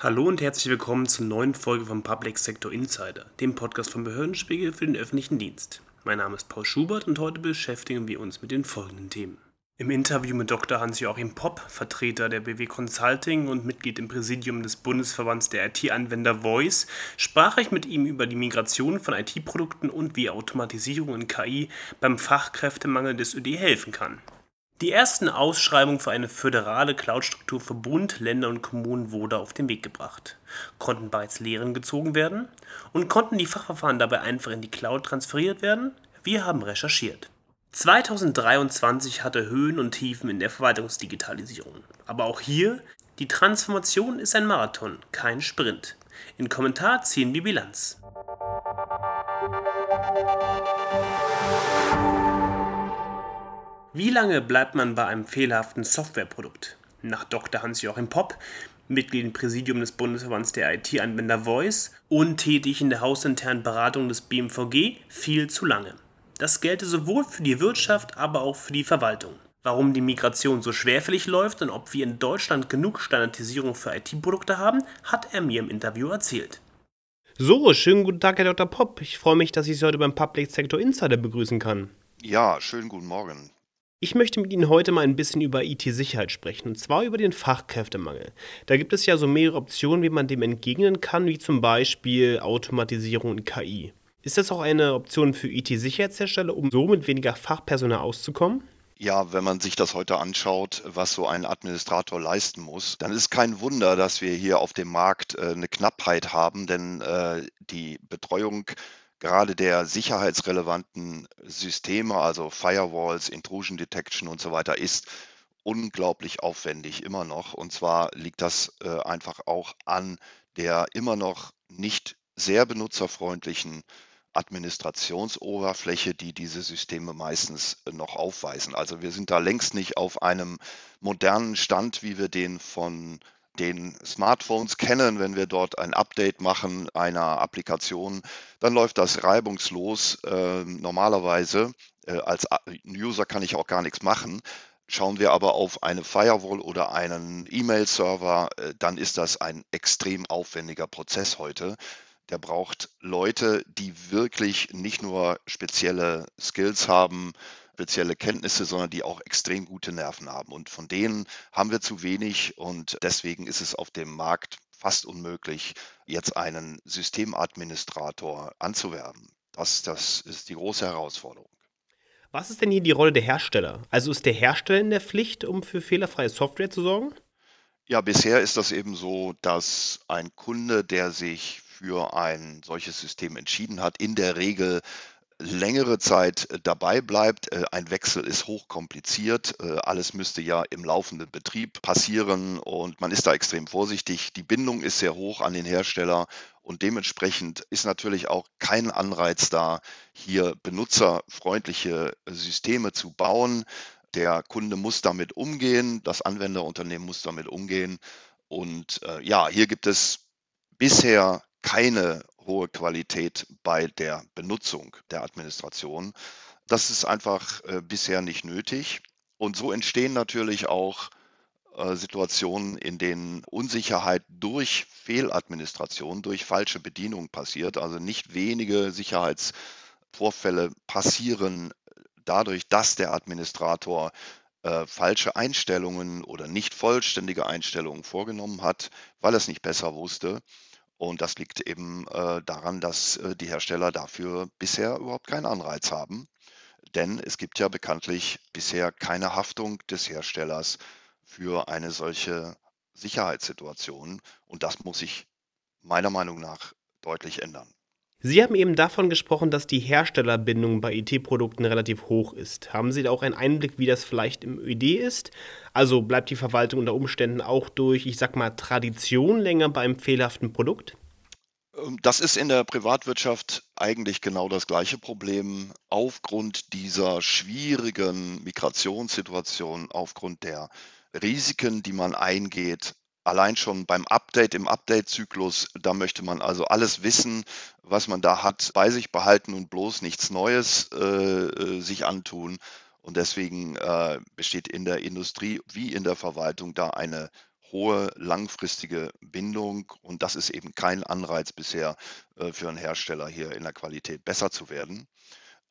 Hallo und herzlich willkommen zur neuen Folge vom Public Sector Insider, dem Podcast vom Behördenspiegel für den öffentlichen Dienst. Mein Name ist Paul Schubert und heute beschäftigen wir uns mit den folgenden Themen. Im Interview mit Dr. Hans-Joachim Popp, Vertreter der BW Consulting und Mitglied im Präsidium des Bundesverbands der IT-Anwender Voice, sprach ich mit ihm über die Migration von IT-Produkten und wie Automatisierung und KI beim Fachkräftemangel des ÖD helfen kann. Die ersten Ausschreibungen für eine föderale Cloud-Struktur für Bund, Länder und Kommunen wurde auf den Weg gebracht. Konnten bereits Lehren gezogen werden? Und konnten die Fachverfahren dabei einfach in die Cloud transferiert werden? Wir haben recherchiert. 2023 hatte Höhen und Tiefen in der Verwaltungsdigitalisierung. Aber auch hier, die Transformation ist ein Marathon, kein Sprint. In Kommentar ziehen wir Bilanz. Wie lange bleibt man bei einem fehlerhaften Softwareprodukt? Nach Dr. Hans-Joachim Popp, Mitglied im Präsidium des Bundesverbands der IT-Anwender Voice und tätig in der hausinternen Beratung des BMVG, viel zu lange. Das gelte sowohl für die Wirtschaft, aber auch für die Verwaltung. Warum die Migration so schwerfällig läuft und ob wir in Deutschland genug Standardisierung für IT-Produkte haben, hat er mir im Interview erzählt. So, schönen guten Tag, Herr Dr. Popp. Ich freue mich, dass ich Sie heute beim Public Sector Insider begrüßen kann. Ja, schönen guten Morgen. Ich möchte mit Ihnen heute mal ein bisschen über IT-Sicherheit sprechen, und zwar über den Fachkräftemangel. Da gibt es ja so mehrere Optionen, wie man dem entgegnen kann, wie zum Beispiel Automatisierung und KI. Ist das auch eine Option für IT-Sicherheitshersteller, um so mit weniger Fachpersonal auszukommen? Ja, wenn man sich das heute anschaut, was so ein Administrator leisten muss, dann ist kein Wunder, dass wir hier auf dem Markt äh, eine Knappheit haben, denn äh, die Betreuung gerade der sicherheitsrelevanten Systeme, also Firewalls, Intrusion Detection und so weiter, ist unglaublich aufwendig immer noch. Und zwar liegt das äh, einfach auch an der immer noch nicht sehr benutzerfreundlichen Administrationsoberfläche, die diese Systeme meistens noch aufweisen. Also wir sind da längst nicht auf einem modernen Stand, wie wir den von den Smartphones kennen, wenn wir dort ein Update machen einer Applikation, dann läuft das reibungslos. Äh, normalerweise äh, als User kann ich auch gar nichts machen. Schauen wir aber auf eine Firewall oder einen E-Mail-Server, äh, dann ist das ein extrem aufwendiger Prozess heute. Der braucht Leute, die wirklich nicht nur spezielle Skills haben, spezielle Kenntnisse, sondern die auch extrem gute Nerven haben. Und von denen haben wir zu wenig und deswegen ist es auf dem Markt fast unmöglich, jetzt einen Systemadministrator anzuwerben. Das, das ist die große Herausforderung. Was ist denn hier die Rolle der Hersteller? Also ist der Hersteller in der Pflicht, um für fehlerfreie Software zu sorgen? Ja, bisher ist das eben so, dass ein Kunde, der sich für ein solches System entschieden hat, in der Regel längere Zeit äh, dabei bleibt. Äh, ein Wechsel ist hochkompliziert. Äh, alles müsste ja im laufenden Betrieb passieren und man ist da extrem vorsichtig. Die Bindung ist sehr hoch an den Hersteller und dementsprechend ist natürlich auch kein Anreiz da, hier benutzerfreundliche Systeme zu bauen. Der Kunde muss damit umgehen, das Anwenderunternehmen muss damit umgehen. Und äh, ja, hier gibt es bisher keine hohe Qualität bei der Benutzung der Administration. Das ist einfach äh, bisher nicht nötig. Und so entstehen natürlich auch äh, Situationen, in denen Unsicherheit durch Fehladministration, durch falsche Bedienung passiert. Also nicht wenige Sicherheitsvorfälle passieren dadurch, dass der Administrator äh, falsche Einstellungen oder nicht vollständige Einstellungen vorgenommen hat, weil er es nicht besser wusste. Und das liegt eben äh, daran, dass äh, die Hersteller dafür bisher überhaupt keinen Anreiz haben. Denn es gibt ja bekanntlich bisher keine Haftung des Herstellers für eine solche Sicherheitssituation. Und das muss sich meiner Meinung nach deutlich ändern. Sie haben eben davon gesprochen, dass die Herstellerbindung bei IT-Produkten relativ hoch ist. Haben Sie da auch einen Einblick, wie das vielleicht im ÖD ist? Also bleibt die Verwaltung unter Umständen auch durch, ich sag mal, Tradition länger beim fehlerhaften Produkt? Ähm, das ist in der Privatwirtschaft eigentlich genau das gleiche Problem. Aufgrund dieser schwierigen Migrationssituation, aufgrund der Risiken, die man eingeht, allein schon beim Update, im Update-Zyklus, da möchte man also alles wissen, was man da hat, bei sich behalten und bloß nichts Neues äh, äh, sich antun. Und deswegen äh, besteht in der Industrie wie in der Verwaltung da eine hohe langfristige Bindung und das ist eben kein Anreiz bisher äh, für einen Hersteller hier in der Qualität besser zu werden.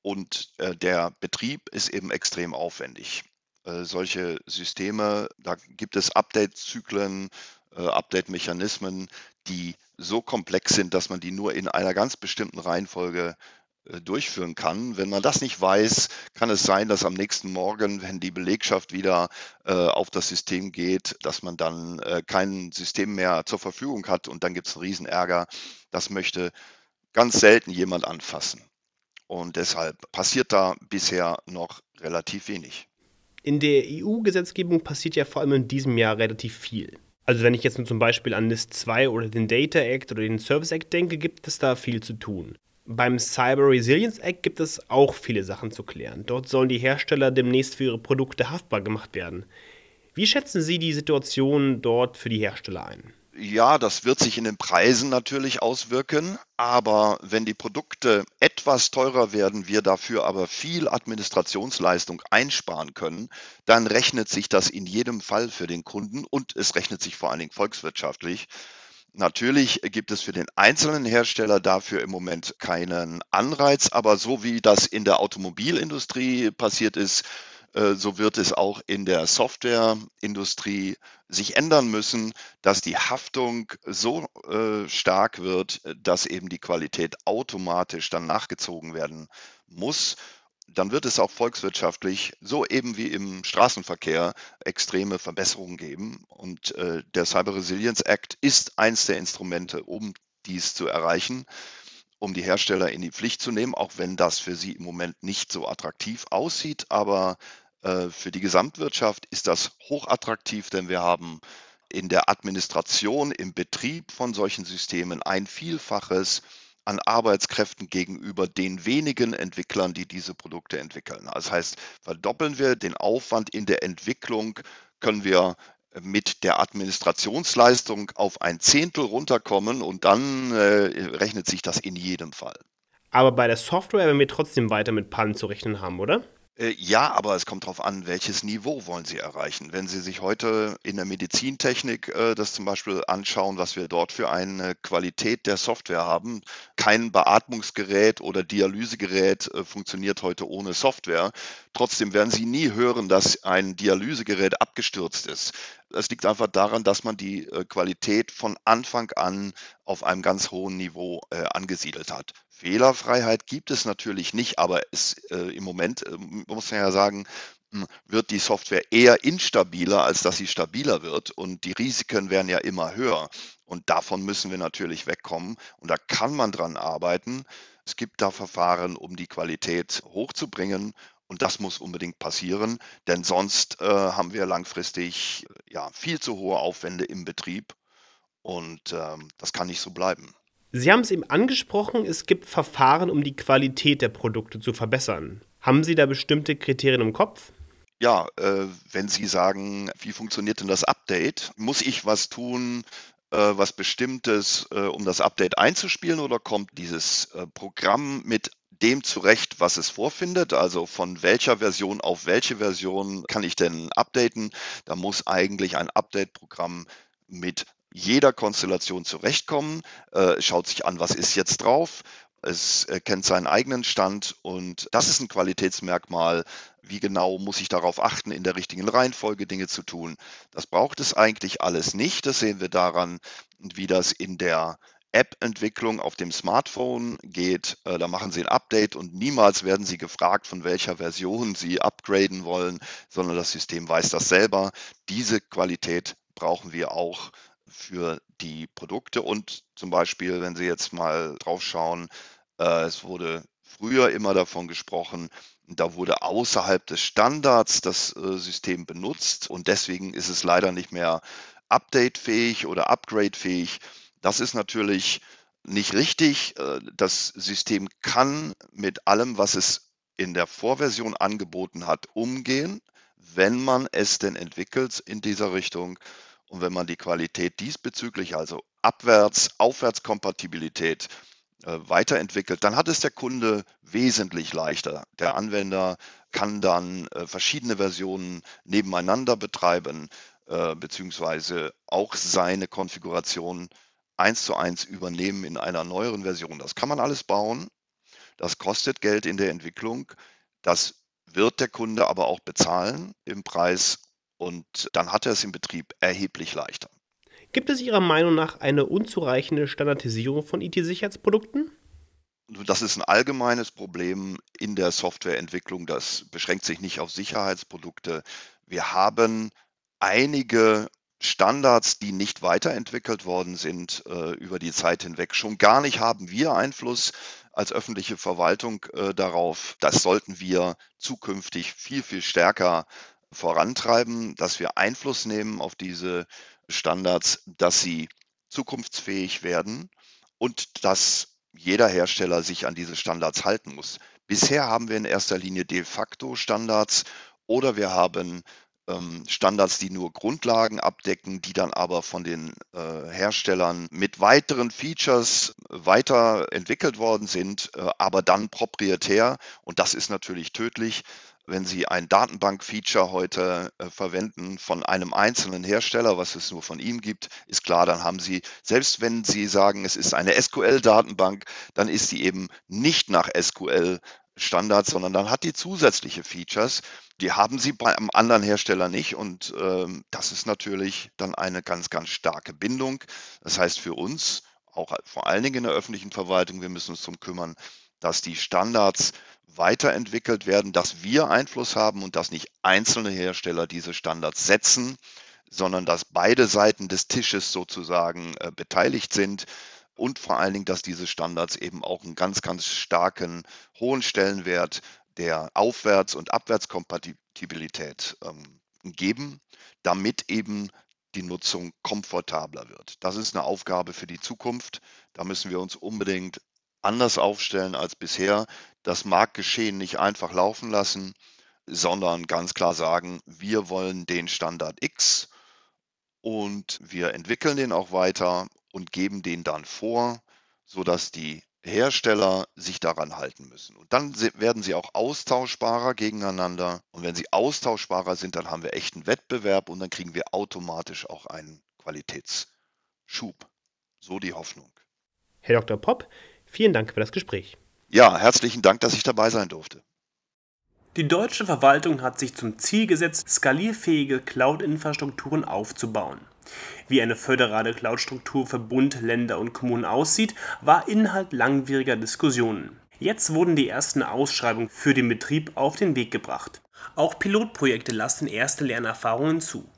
Und äh, der Betrieb ist eben extrem aufwendig. Äh, solche Systeme, da gibt es Update-Zyklen, Update-Mechanismen, die so komplex sind, dass man die nur in einer ganz bestimmten Reihenfolge äh, durchführen kann. Wenn man das nicht weiß, kann es sein, dass am nächsten Morgen, wenn die Belegschaft wieder äh, auf das System geht, dass man dann äh, kein System mehr zur Verfügung hat und dann gibt es einen Riesenärger. Das möchte ganz selten jemand anfassen. Und deshalb passiert da bisher noch relativ wenig. In der EU-Gesetzgebung passiert ja vor allem in diesem Jahr relativ viel. Also wenn ich jetzt nur zum Beispiel an NIST 2 oder den Data Act oder den Service Act denke, gibt es da viel zu tun. Beim Cyber Resilience Act gibt es auch viele Sachen zu klären. Dort sollen die Hersteller demnächst für ihre Produkte haftbar gemacht werden. Wie schätzen Sie die Situation dort für die Hersteller ein? Ja, das wird sich in den Preisen natürlich auswirken, aber wenn die Produkte etwas teurer werden, wir dafür aber viel Administrationsleistung einsparen können, dann rechnet sich das in jedem Fall für den Kunden und es rechnet sich vor allen Dingen volkswirtschaftlich. Natürlich gibt es für den einzelnen Hersteller dafür im Moment keinen Anreiz, aber so wie das in der Automobilindustrie passiert ist, äh, so wird es auch in der Softwareindustrie sich ändern müssen, dass die Haftung so äh, stark wird, dass eben die Qualität automatisch dann nachgezogen werden muss dann wird es auch volkswirtschaftlich, so eben wie im Straßenverkehr, extreme Verbesserungen geben. Und äh, der Cyber Resilience Act ist eins der Instrumente, um dies zu erreichen, um die Hersteller in die Pflicht zu nehmen, auch wenn das für sie im Moment nicht so attraktiv aussieht. Aber äh, für die Gesamtwirtschaft ist das hochattraktiv, denn wir haben in der Administration, im Betrieb von solchen Systemen ein Vielfaches an Arbeitskräften gegenüber den wenigen Entwicklern, die diese Produkte entwickeln. Das heißt, verdoppeln wir den Aufwand in der Entwicklung, können wir mit der Administrationsleistung auf ein Zehntel runterkommen und dann äh, rechnet sich das in jedem Fall. Aber bei der Software werden wir trotzdem weiter mit Pannen zu rechnen haben, oder? Äh, ja, aber es kommt darauf an, welches Niveau wollen Sie erreichen. Wenn Sie sich heute in der Medizintechnik äh, das zum Beispiel anschauen, was wir dort für eine Qualität der Software haben, kein Beatmungsgerät oder Dialysegerät äh, funktioniert heute ohne Software. Trotzdem werden Sie nie hören, dass ein Dialysegerät abgestürzt ist. Es liegt einfach daran, dass man die äh, Qualität von Anfang an auf einem ganz hohen Niveau äh, angesiedelt hat. Fehlerfreiheit gibt es natürlich nicht, aber es, äh, im Moment äh, muss man ja sagen, hm, wird die Software eher instabiler, als dass sie stabiler wird. Und die Risiken werden ja immer höher. Und davon müssen wir natürlich wegkommen. Und da kann man dran arbeiten. Es gibt da Verfahren, um die Qualität hochzubringen. Und das muss unbedingt passieren, denn sonst äh, haben wir langfristig ja, viel zu hohe Aufwände im Betrieb und ähm, das kann nicht so bleiben. Sie haben es eben angesprochen, es gibt Verfahren, um die Qualität der Produkte zu verbessern. Haben Sie da bestimmte Kriterien im Kopf? Ja, äh, wenn Sie sagen, wie funktioniert denn das Update? Muss ich was tun, äh, was Bestimmtes, äh, um das Update einzuspielen oder kommt dieses äh, Programm mit dem zurecht, was es vorfindet, also von welcher Version auf welche Version kann ich denn updaten. Da muss eigentlich ein Update-Programm mit jeder Konstellation zurechtkommen, äh, schaut sich an, was ist jetzt drauf, es kennt seinen eigenen Stand und das ist ein Qualitätsmerkmal. Wie genau muss ich darauf achten, in der richtigen Reihenfolge Dinge zu tun? Das braucht es eigentlich alles nicht. Das sehen wir daran, wie das in der App-Entwicklung auf dem Smartphone geht, äh, da machen Sie ein Update und niemals werden Sie gefragt, von welcher Version Sie upgraden wollen, sondern das System weiß das selber. Diese Qualität brauchen wir auch für die Produkte und zum Beispiel, wenn Sie jetzt mal drauf schauen, äh, es wurde früher immer davon gesprochen, da wurde außerhalb des Standards das äh, System benutzt und deswegen ist es leider nicht mehr updatefähig oder upgradefähig. Das ist natürlich nicht richtig. Äh, das System kann mit allem, was es in der Vorversion angeboten hat, umgehen, wenn man es denn entwickelt in dieser Richtung und wenn man die Qualität diesbezüglich, also Abwärts-, Aufwärtskompatibilität äh, weiterentwickelt, dann hat es der Kunde wesentlich leichter. Der Anwender kann dann äh, verschiedene Versionen nebeneinander betreiben, äh, beziehungsweise auch seine Konfiguration eins zu eins übernehmen in einer neueren Version. Das kann man alles bauen. Das kostet Geld in der Entwicklung. Das wird der Kunde aber auch bezahlen im Preis und dann hat er es im Betrieb erheblich leichter. Gibt es Ihrer Meinung nach eine unzureichende Standardisierung von IT-Sicherheitsprodukten? Das ist ein allgemeines Problem in der Softwareentwicklung. Das beschränkt sich nicht auf Sicherheitsprodukte. Wir haben einige Standards, die nicht weiterentwickelt worden sind äh, über die Zeit hinweg. Schon gar nicht haben wir Einfluss als öffentliche Verwaltung äh, darauf. Das sollten wir zukünftig viel, viel stärker vorantreiben, dass wir Einfluss nehmen auf diese Standards, dass sie zukunftsfähig werden und dass jeder Hersteller sich an diese Standards halten muss. Bisher haben wir in erster Linie de facto Standards oder wir haben ähm, Standards, die nur Grundlagen abdecken, die dann aber von den äh, Herstellern mit weiteren Features weiterentwickelt worden sind, äh, aber dann proprietär. Und das ist natürlich tödlich. Wenn Sie ein Datenbank-Feature heute äh, verwenden von einem einzelnen Hersteller, was es nur von ihm gibt, ist klar, dann haben Sie, selbst wenn Sie sagen, es ist eine SQL-Datenbank, dann ist sie eben nicht nach SQL Standards, sondern dann hat die zusätzliche Features. Die haben sie bei einem anderen Hersteller nicht und ähm, das ist natürlich dann eine ganz, ganz starke Bindung. Das heißt für uns, auch vor allen Dingen in der öffentlichen Verwaltung, wir müssen uns darum kümmern, dass die Standards weiterentwickelt werden, dass wir Einfluss haben und dass nicht einzelne Hersteller diese Standards setzen, sondern dass beide Seiten des Tisches sozusagen äh, beteiligt sind und vor allen Dingen, dass diese Standards eben auch einen ganz, ganz starken, hohen Stellenwert der Aufwärts- und Abwärtskompatibilität ähm, geben, damit eben die Nutzung komfortabler wird. Das ist eine Aufgabe für die Zukunft. Da müssen wir uns unbedingt anders aufstellen als bisher. Das Marktgeschehen nicht einfach laufen lassen, sondern ganz klar sagen, wir wollen den Standard X und wir entwickeln den auch weiter und geben den dann vor, sodass die Hersteller sich daran halten müssen. Und dann werden sie auch austauschbarer gegeneinander. Und wenn sie austauschbarer sind, dann haben wir echten Wettbewerb und dann kriegen wir automatisch auch einen Qualitätsschub. So die Hoffnung. Herr Dr. Popp, vielen Dank für das Gespräch. Ja, herzlichen Dank, dass ich dabei sein durfte. Die deutsche Verwaltung hat sich zum Ziel gesetzt, skalierfähige Cloud-Infrastrukturen aufzubauen. Wie eine föderale Cloud-Struktur für Bund, Länder und Kommunen aussieht, war Inhalt langwieriger Diskussionen. Jetzt wurden die ersten Ausschreibungen für den Betrieb auf den Weg gebracht. Auch Pilotprojekte lassen erste Lernerfahrungen zu.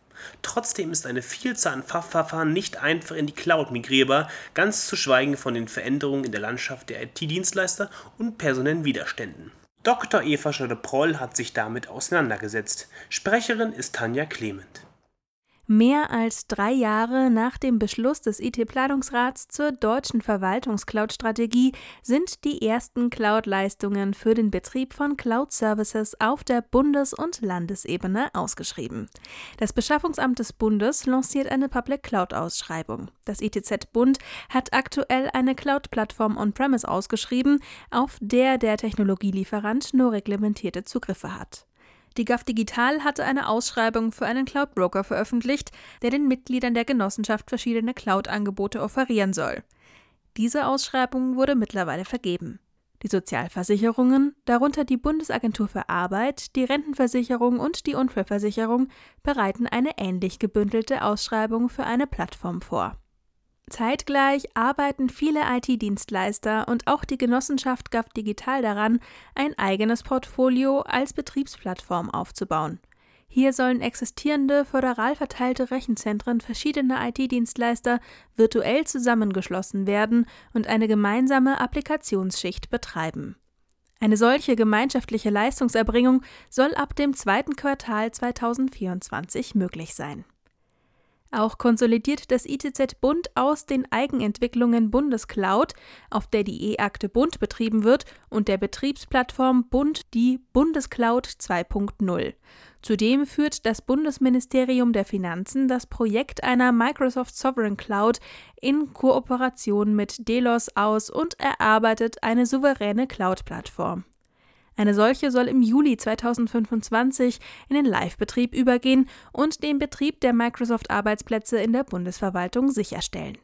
Trotzdem ist eine Vielzahl an Fachverfahren nicht einfach in die Cloud migrierbar, ganz zu schweigen von den Veränderungen in der Landschaft der IT-Dienstleister und personellen Widerständen. Dr. Eva Schöde-Proll hat sich damit auseinandergesetzt. Sprecherin ist Tanja Clement. Mehr als drei Jahre nach dem Beschluss des IT-Planungsrats zur deutschen Verwaltungscloud-Strategie sind die ersten Cloud-Leistungen für den Betrieb von Cloud-Services auf der Bundes- und Landesebene ausgeschrieben. Das Beschaffungsamt des Bundes lanciert eine Public Cloud-Ausschreibung. Das ITZ-Bund hat aktuell eine Cloud-Plattform on-premise ausgeschrieben, auf der der Technologielieferant nur reglementierte Zugriffe hat. Die GAF Digital hatte eine Ausschreibung für einen Cloud-Broker veröffentlicht, der den Mitgliedern der Genossenschaft verschiedene Cloud-Angebote offerieren soll. Diese Ausschreibung wurde mittlerweile vergeben. Die Sozialversicherungen, darunter die Bundesagentur für Arbeit, die Rentenversicherung und die Unfallversicherung, bereiten eine ähnlich gebündelte Ausschreibung für eine Plattform vor. Zeitgleich arbeiten viele IT-Dienstleister und auch die Genossenschaft GAF Digital daran, ein eigenes Portfolio als Betriebsplattform aufzubauen. Hier sollen existierende föderal verteilte Rechenzentren verschiedener IT-Dienstleister virtuell zusammengeschlossen werden und eine gemeinsame Applikationsschicht betreiben. Eine solche gemeinschaftliche Leistungserbringung soll ab dem zweiten Quartal 2024 möglich sein. Auch konsolidiert das ITZ Bund aus den Eigenentwicklungen Bundescloud, auf der die E-Akte Bund betrieben wird, und der Betriebsplattform Bund die Bundescloud 2.0. Zudem führt das Bundesministerium der Finanzen das Projekt einer Microsoft Sovereign Cloud in Kooperation mit Delos aus und erarbeitet eine souveräne Cloud-Plattform. Eine solche soll im Juli 2025 in den Live-Betrieb übergehen und den Betrieb der Microsoft-Arbeitsplätze in der Bundesverwaltung sicherstellen.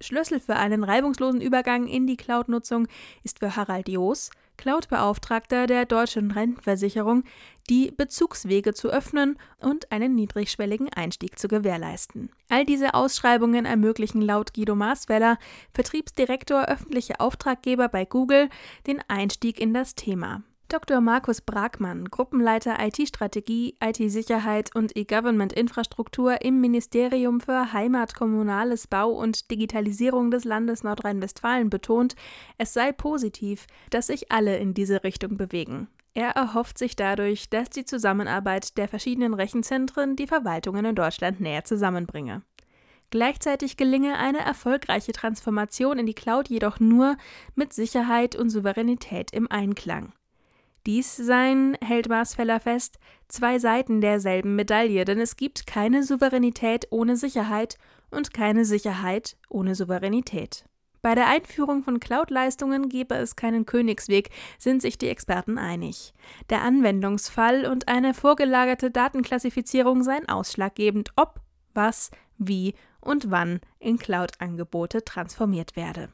Schlüssel für einen reibungslosen Übergang in die Cloud-Nutzung ist für Harald Joos, Cloud-Beauftragter der Deutschen Rentenversicherung, die Bezugswege zu öffnen und einen niedrigschwelligen Einstieg zu gewährleisten. All diese Ausschreibungen ermöglichen laut Guido Maasweller, Vertriebsdirektor öffentliche Auftraggeber bei Google, den Einstieg in das Thema. Dr. Markus Bragmann, Gruppenleiter IT-Strategie, IT-Sicherheit und E-Government-Infrastruktur im Ministerium für Heimat, Kommunales Bau und Digitalisierung des Landes Nordrhein-Westfalen, betont, es sei positiv, dass sich alle in diese Richtung bewegen. Er erhofft sich dadurch, dass die Zusammenarbeit der verschiedenen Rechenzentren die Verwaltungen in Deutschland näher zusammenbringe. Gleichzeitig gelinge eine erfolgreiche Transformation in die Cloud jedoch nur mit Sicherheit und Souveränität im Einklang. Dies seien, hält Marsfeller fest, zwei Seiten derselben Medaille, denn es gibt keine Souveränität ohne Sicherheit und keine Sicherheit ohne Souveränität. Bei der Einführung von Cloud-Leistungen gebe es keinen Königsweg, sind sich die Experten einig. Der Anwendungsfall und eine vorgelagerte Datenklassifizierung seien ausschlaggebend, ob, was, wie und wann in Cloud-Angebote transformiert werde.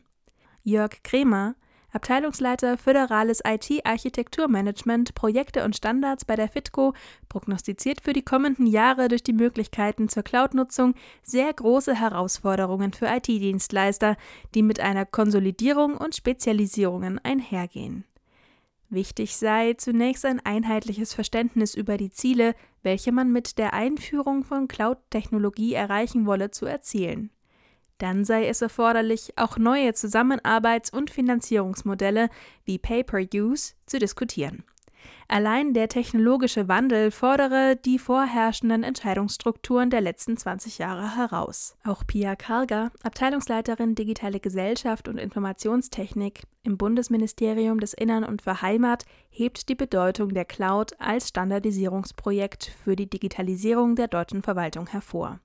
Jörg Kremer, Abteilungsleiter Föderales IT-Architekturmanagement, Projekte und Standards bei der FITCO, prognostiziert für die kommenden Jahre durch die Möglichkeiten zur Cloud-Nutzung sehr große Herausforderungen für IT-Dienstleister, die mit einer Konsolidierung und Spezialisierungen einhergehen. Wichtig sei zunächst ein einheitliches Verständnis über die Ziele, welche man mit der Einführung von Cloud-Technologie erreichen wolle, zu erzielen. Dann sei es erforderlich, auch neue Zusammenarbeits- und Finanzierungsmodelle wie Pay-per-Use zu diskutieren. Allein der technologische Wandel fordere die vorherrschenden Entscheidungsstrukturen der letzten 20 Jahre heraus. Auch Pia Karger, Abteilungsleiterin Digitale Gesellschaft und Informationstechnik im Bundesministerium des Innern und für Heimat, hebt die Bedeutung der Cloud als Standardisierungsprojekt für die Digitalisierung der deutschen Verwaltung hervor.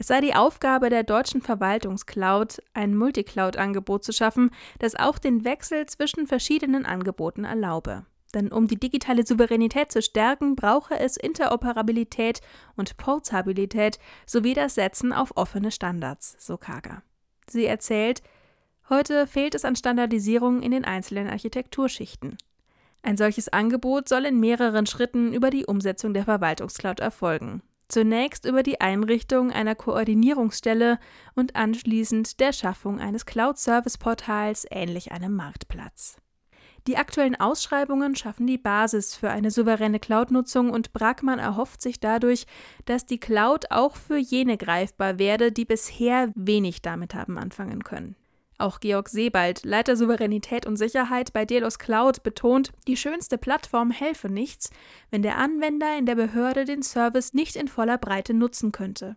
Es sei die Aufgabe der deutschen Verwaltungscloud, ein Multicloud-Angebot zu schaffen, das auch den Wechsel zwischen verschiedenen Angeboten erlaube. Denn um die digitale Souveränität zu stärken, brauche es Interoperabilität und Portabilität sowie das Setzen auf offene Standards, so Kager. Sie erzählt, heute fehlt es an Standardisierung in den einzelnen Architekturschichten. Ein solches Angebot soll in mehreren Schritten über die Umsetzung der Verwaltungscloud erfolgen. Zunächst über die Einrichtung einer Koordinierungsstelle und anschließend der Schaffung eines Cloud-Service-Portals ähnlich einem Marktplatz. Die aktuellen Ausschreibungen schaffen die Basis für eine souveräne Cloud-Nutzung und Brackmann erhofft sich dadurch, dass die Cloud auch für jene greifbar werde, die bisher wenig damit haben anfangen können. Auch Georg Sebald, Leiter Souveränität und Sicherheit bei Delos Cloud, betont, die schönste Plattform helfe nichts, wenn der Anwender in der Behörde den Service nicht in voller Breite nutzen könnte.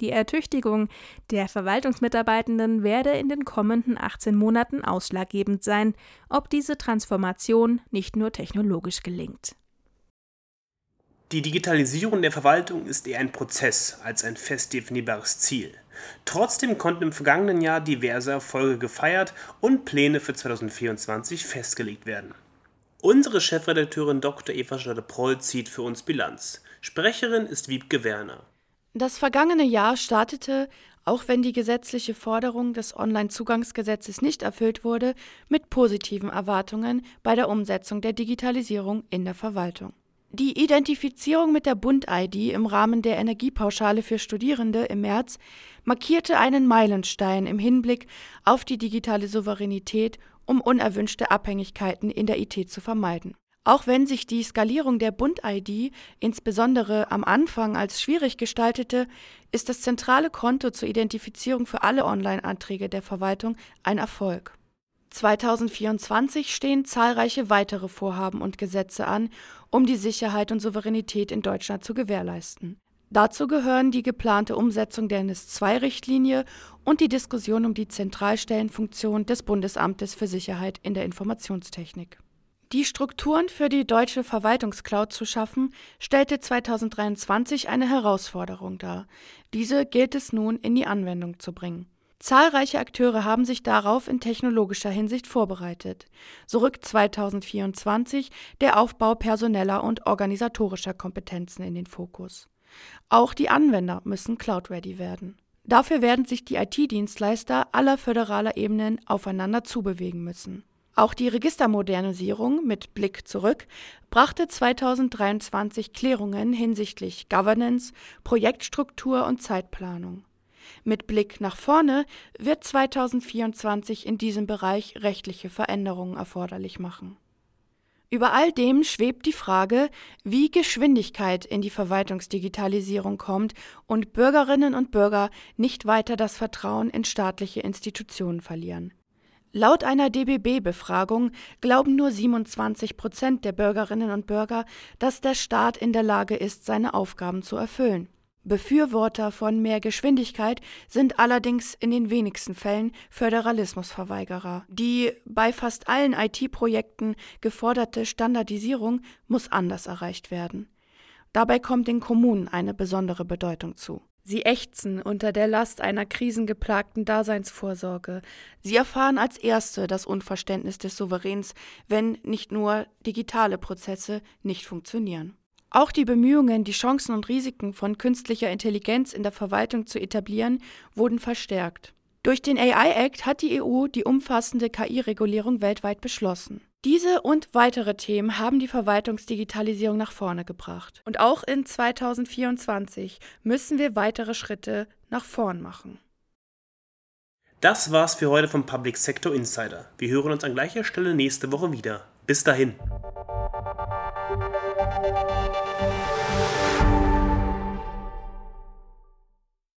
Die Ertüchtigung der Verwaltungsmitarbeitenden werde in den kommenden 18 Monaten ausschlaggebend sein, ob diese Transformation nicht nur technologisch gelingt. Die Digitalisierung der Verwaltung ist eher ein Prozess als ein fest definierbares Ziel. Trotzdem konnten im vergangenen Jahr diverse Erfolge gefeiert und Pläne für 2024 festgelegt werden. Unsere Chefredakteurin Dr. Eva Schade-Proll zieht für uns Bilanz. Sprecherin ist Wiebke Werner. Das vergangene Jahr startete, auch wenn die gesetzliche Forderung des Onlinezugangsgesetzes nicht erfüllt wurde, mit positiven Erwartungen bei der Umsetzung der Digitalisierung in der Verwaltung. Die Identifizierung mit der Bund-ID im Rahmen der Energiepauschale für Studierende im März markierte einen Meilenstein im Hinblick auf die digitale Souveränität, um unerwünschte Abhängigkeiten in der IT zu vermeiden. Auch wenn sich die Skalierung der Bund-ID insbesondere am Anfang als schwierig gestaltete, ist das zentrale Konto zur Identifizierung für alle Online-Anträge der Verwaltung ein Erfolg. 2024 stehen zahlreiche weitere Vorhaben und Gesetze an, um die Sicherheit und Souveränität in Deutschland zu gewährleisten. Dazu gehören die geplante Umsetzung der NIS-2-Richtlinie und die Diskussion um die Zentralstellenfunktion des Bundesamtes für Sicherheit in der Informationstechnik. Die Strukturen für die deutsche Verwaltungscloud zu schaffen, stellte 2023 eine Herausforderung dar. Diese gilt es nun in die Anwendung zu bringen. Zahlreiche Akteure haben sich darauf in technologischer Hinsicht vorbereitet. So rückt 2024 der Aufbau personeller und organisatorischer Kompetenzen in den Fokus. Auch die Anwender müssen cloud-ready werden. Dafür werden sich die IT-Dienstleister aller föderaler Ebenen aufeinander zubewegen müssen. Auch die Registermodernisierung mit Blick zurück brachte 2023 Klärungen hinsichtlich Governance, Projektstruktur und Zeitplanung. Mit Blick nach vorne wird 2024 in diesem Bereich rechtliche Veränderungen erforderlich machen über all dem schwebt die Frage, wie Geschwindigkeit in die Verwaltungsdigitalisierung kommt und Bürgerinnen und Bürger nicht weiter das Vertrauen in staatliche Institutionen verlieren. Laut einer DBB-Befragung glauben nur 27 Prozent der Bürgerinnen und Bürger, dass der Staat in der Lage ist, seine Aufgaben zu erfüllen. Befürworter von mehr Geschwindigkeit sind allerdings in den wenigsten Fällen Föderalismusverweigerer. Die bei fast allen IT-Projekten geforderte Standardisierung muss anders erreicht werden. Dabei kommt den Kommunen eine besondere Bedeutung zu. Sie ächzen unter der Last einer krisengeplagten Daseinsvorsorge. Sie erfahren als Erste das Unverständnis des Souveräns, wenn nicht nur digitale Prozesse nicht funktionieren. Auch die Bemühungen, die Chancen und Risiken von künstlicher Intelligenz in der Verwaltung zu etablieren, wurden verstärkt. Durch den AI Act hat die EU die umfassende KI-Regulierung weltweit beschlossen. Diese und weitere Themen haben die Verwaltungsdigitalisierung nach vorne gebracht. Und auch in 2024 müssen wir weitere Schritte nach vorn machen. Das war's für heute vom Public Sector Insider. Wir hören uns an gleicher Stelle nächste Woche wieder. Bis dahin.